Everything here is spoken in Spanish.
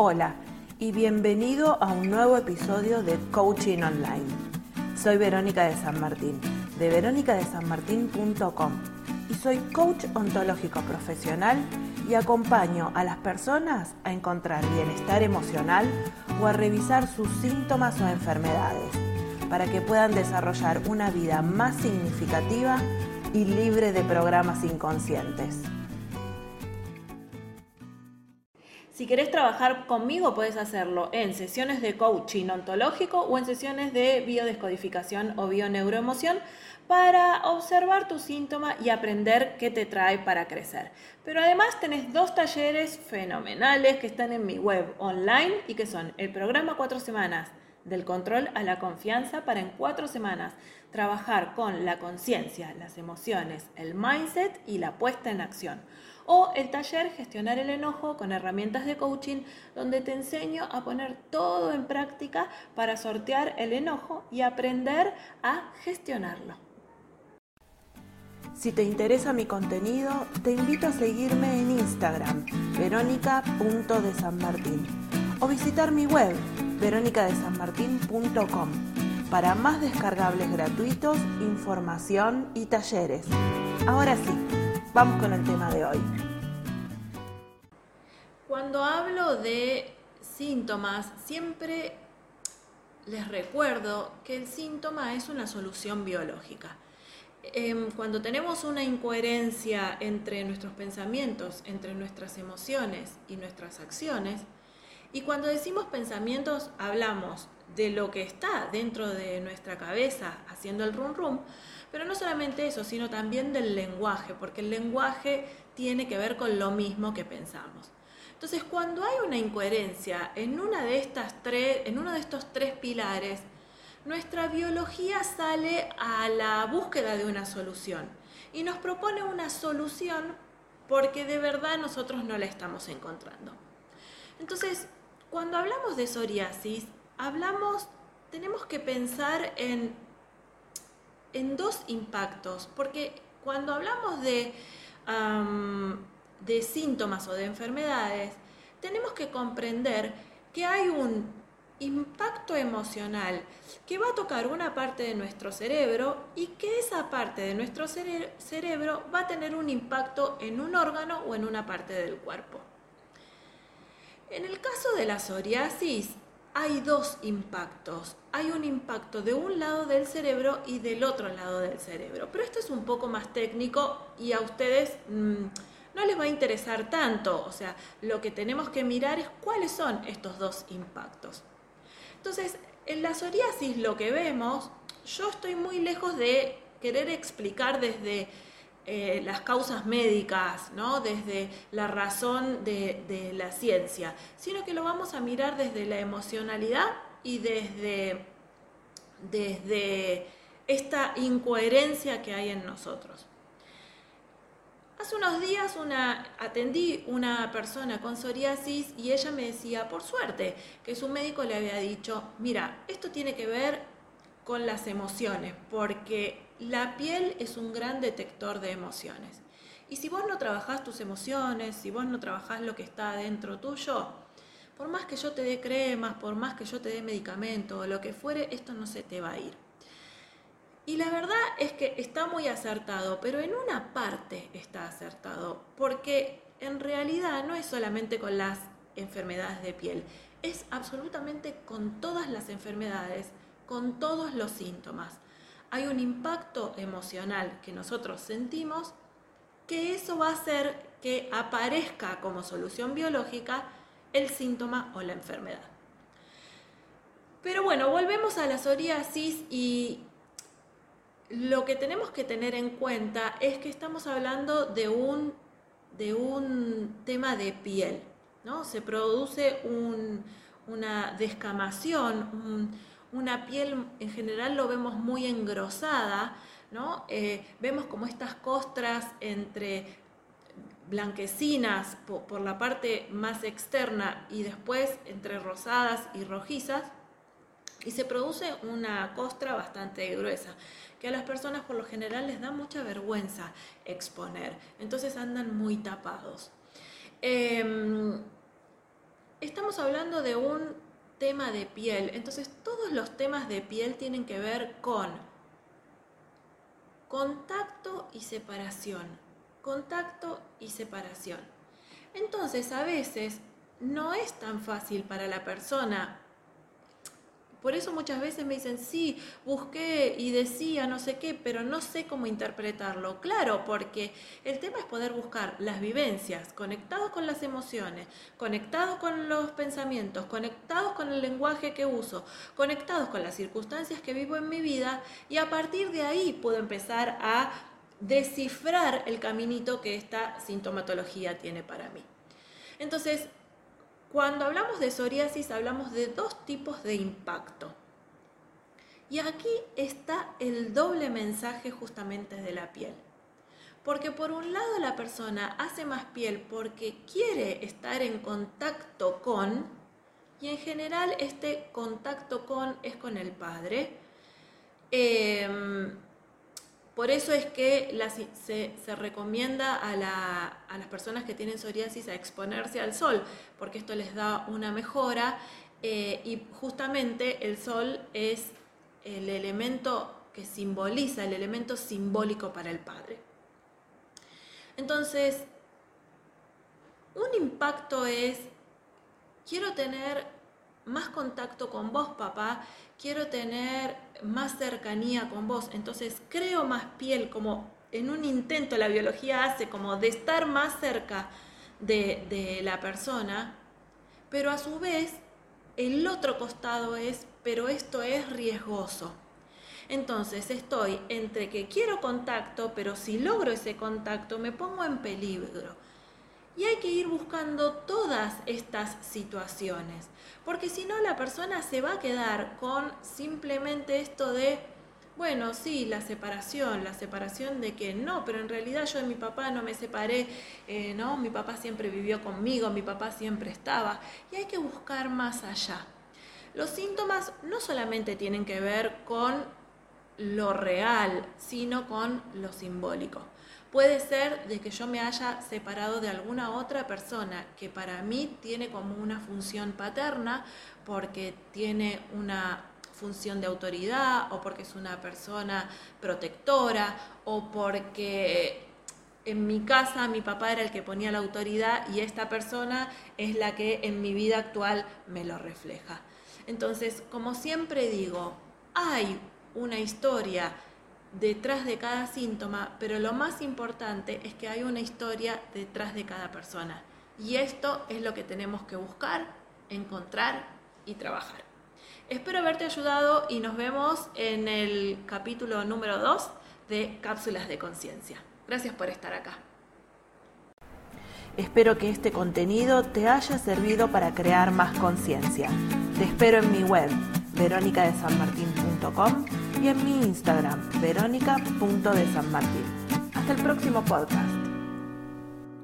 Hola y bienvenido a un nuevo episodio de Coaching Online. Soy Verónica de San Martín, de veronicadesanmartin.com y soy coach ontológico profesional y acompaño a las personas a encontrar bienestar emocional o a revisar sus síntomas o enfermedades para que puedan desarrollar una vida más significativa y libre de programas inconscientes. Si querés trabajar conmigo, puedes hacerlo en sesiones de coaching ontológico o en sesiones de biodescodificación o bioneuroemoción para observar tu síntoma y aprender qué te trae para crecer. Pero además tenés dos talleres fenomenales que están en mi web online y que son el programa cuatro semanas del control a la confianza para en cuatro semanas trabajar con la conciencia, las emociones, el mindset y la puesta en acción o el taller Gestionar el enojo con herramientas de coaching, donde te enseño a poner todo en práctica para sortear el enojo y aprender a gestionarlo. Si te interesa mi contenido, te invito a seguirme en Instagram, verónica.desanmartín, o visitar mi web, veronicadesanmartin.com, para más descargables gratuitos, información y talleres. Ahora sí, Vamos con el tema de hoy. Cuando hablo de síntomas, siempre les recuerdo que el síntoma es una solución biológica. Em, cuando tenemos una incoherencia entre nuestros pensamientos, entre nuestras emociones y nuestras acciones, y cuando decimos pensamientos hablamos de lo que está dentro de nuestra cabeza haciendo el rum rum, pero no solamente eso, sino también del lenguaje, porque el lenguaje tiene que ver con lo mismo que pensamos. Entonces, cuando hay una incoherencia en, una de estas tres, en uno de estos tres pilares, nuestra biología sale a la búsqueda de una solución y nos propone una solución porque de verdad nosotros no la estamos encontrando. Entonces, cuando hablamos de psoriasis, hablamos, tenemos que pensar en en dos impactos, porque cuando hablamos de, de síntomas o de enfermedades, tenemos que comprender que hay un impacto emocional que va a tocar una parte de nuestro cerebro y que esa parte de nuestro cerebro va a tener un impacto en un órgano o en una parte del cuerpo. En el caso de la psoriasis, hay dos impactos. Hay un impacto de un lado del cerebro y del otro lado del cerebro. Pero esto es un poco más técnico y a ustedes mm, no les va a interesar tanto. O sea, lo que tenemos que mirar es cuáles son estos dos impactos. Entonces, en la psoriasis lo que vemos, yo estoy muy lejos de querer explicar desde eh, las causas médicas, ¿no? desde la razón de, la ciencia, sino que lo vamos a mirar desde la emocionalidad y desde, desde esta incoherencia que hay en nosotros. Hace unos días una, atendí una persona con psoriasis y ella me decía, por suerte, que su médico le había dicho, mira, esto tiene que ver con las emociones, porque la piel es un gran detector de emociones. Y si vos no trabajás tus emociones, si vos no trabajás lo que está dentro tuyo, por más que yo te dé cremas, por más que yo te dé medicamento o lo que fuere, esto no se te va a ir. Y la verdad es que está muy acertado, pero en una parte está acertado, porque en realidad no es solamente con las enfermedades de piel, es absolutamente con todas las enfermedades, con todos los síntomas hay un impacto emocional que nosotros sentimos, que eso va a hacer que aparezca como solución biológica el síntoma o la enfermedad. Pero bueno, volvemos a la psoriasis y lo que tenemos que tener en cuenta es que estamos hablando de un, de un tema de piel, ¿no? Se produce una descamación, una piel en general lo vemos muy engrosada, ¿no? Eh, vemos como estas costras entre blanquecinas por, la parte más externa y después entre rosadas y rojizas, y se produce una costra bastante gruesa, que a las personas por lo general les da mucha vergüenza exponer, entonces andan muy tapados. Em, estamos estamos hablando de un tema de piel, entonces todos los temas de piel tienen que ver con contacto y separación, contacto y separación. Entonces a veces no es tan fácil para la persona por eso muchas veces me dicen, sí, busqué y decía no sé qué, pero no sé cómo interpretarlo. Claro, porque el tema es poder buscar las vivencias, conectados con las emociones, conectados con los pensamientos, conectados con el lenguaje que uso, conectados con las circunstancias que vivo en mi vida y a partir de ahí puedo empezar a descifrar el caminito que esta sintomatología tiene para mí. Entonces, cuando hablamos de psoriasis hablamos de dos tipos de impacto. Y aquí está el doble mensaje justamente de la piel. Porque por un lado la persona hace más piel porque quiere estar en contacto con, y en general este contacto con es con el padre. Em, por eso es que se, recomienda a, las personas que tienen psoriasis a exponerse al sol, porque esto les da una mejora eh, y justamente el sol es el elemento que simboliza, el elemento simbólico para el Padre. Entonces, un impacto es, quiero tener más contacto con vos, papá, quiero tener más cercanía con vos, entonces creo más piel, como en un intento la biología hace, como de estar más cerca de, de la persona, pero a su vez el otro costado es, pero esto es riesgoso. Entonces estoy entre que quiero contacto, pero si logro ese contacto me pongo en peligro. Y hay que ir buscando todas estas situaciones, porque si no la persona se va a quedar con simplemente esto de, bueno, sí, la separación, la separación de que no, pero en realidad yo de mi papá no me separé, eh, no, mi papá siempre vivió conmigo, mi papá siempre estaba, y hay que buscar más allá. Los síntomas no solamente tienen que ver con lo real, sino con lo simbólico. Puede ser de que yo me haya separado de alguna otra persona que para mí tiene como una función paterna porque tiene una función de autoridad o porque es una persona protectora o porque en mi casa mi papá era el que ponía la autoridad y esta persona es la que en mi vida actual me lo refleja. Entonces, como siempre digo, hay una historia detrás de cada síntoma, pero lo más importante es que hay una historia detrás de cada persona. Y esto es lo que tenemos que buscar, encontrar y trabajar. Espero haberte ayudado y nos vemos en el capítulo número 2 de Cápsulas de Conciencia. Gracias por estar acá. Espero que este contenido te haya servido para crear más conciencia. Te espero en mi web, veronicadesanmartin.com y en mi Instagram, verónica.desanmartin. Hasta el próximo podcast.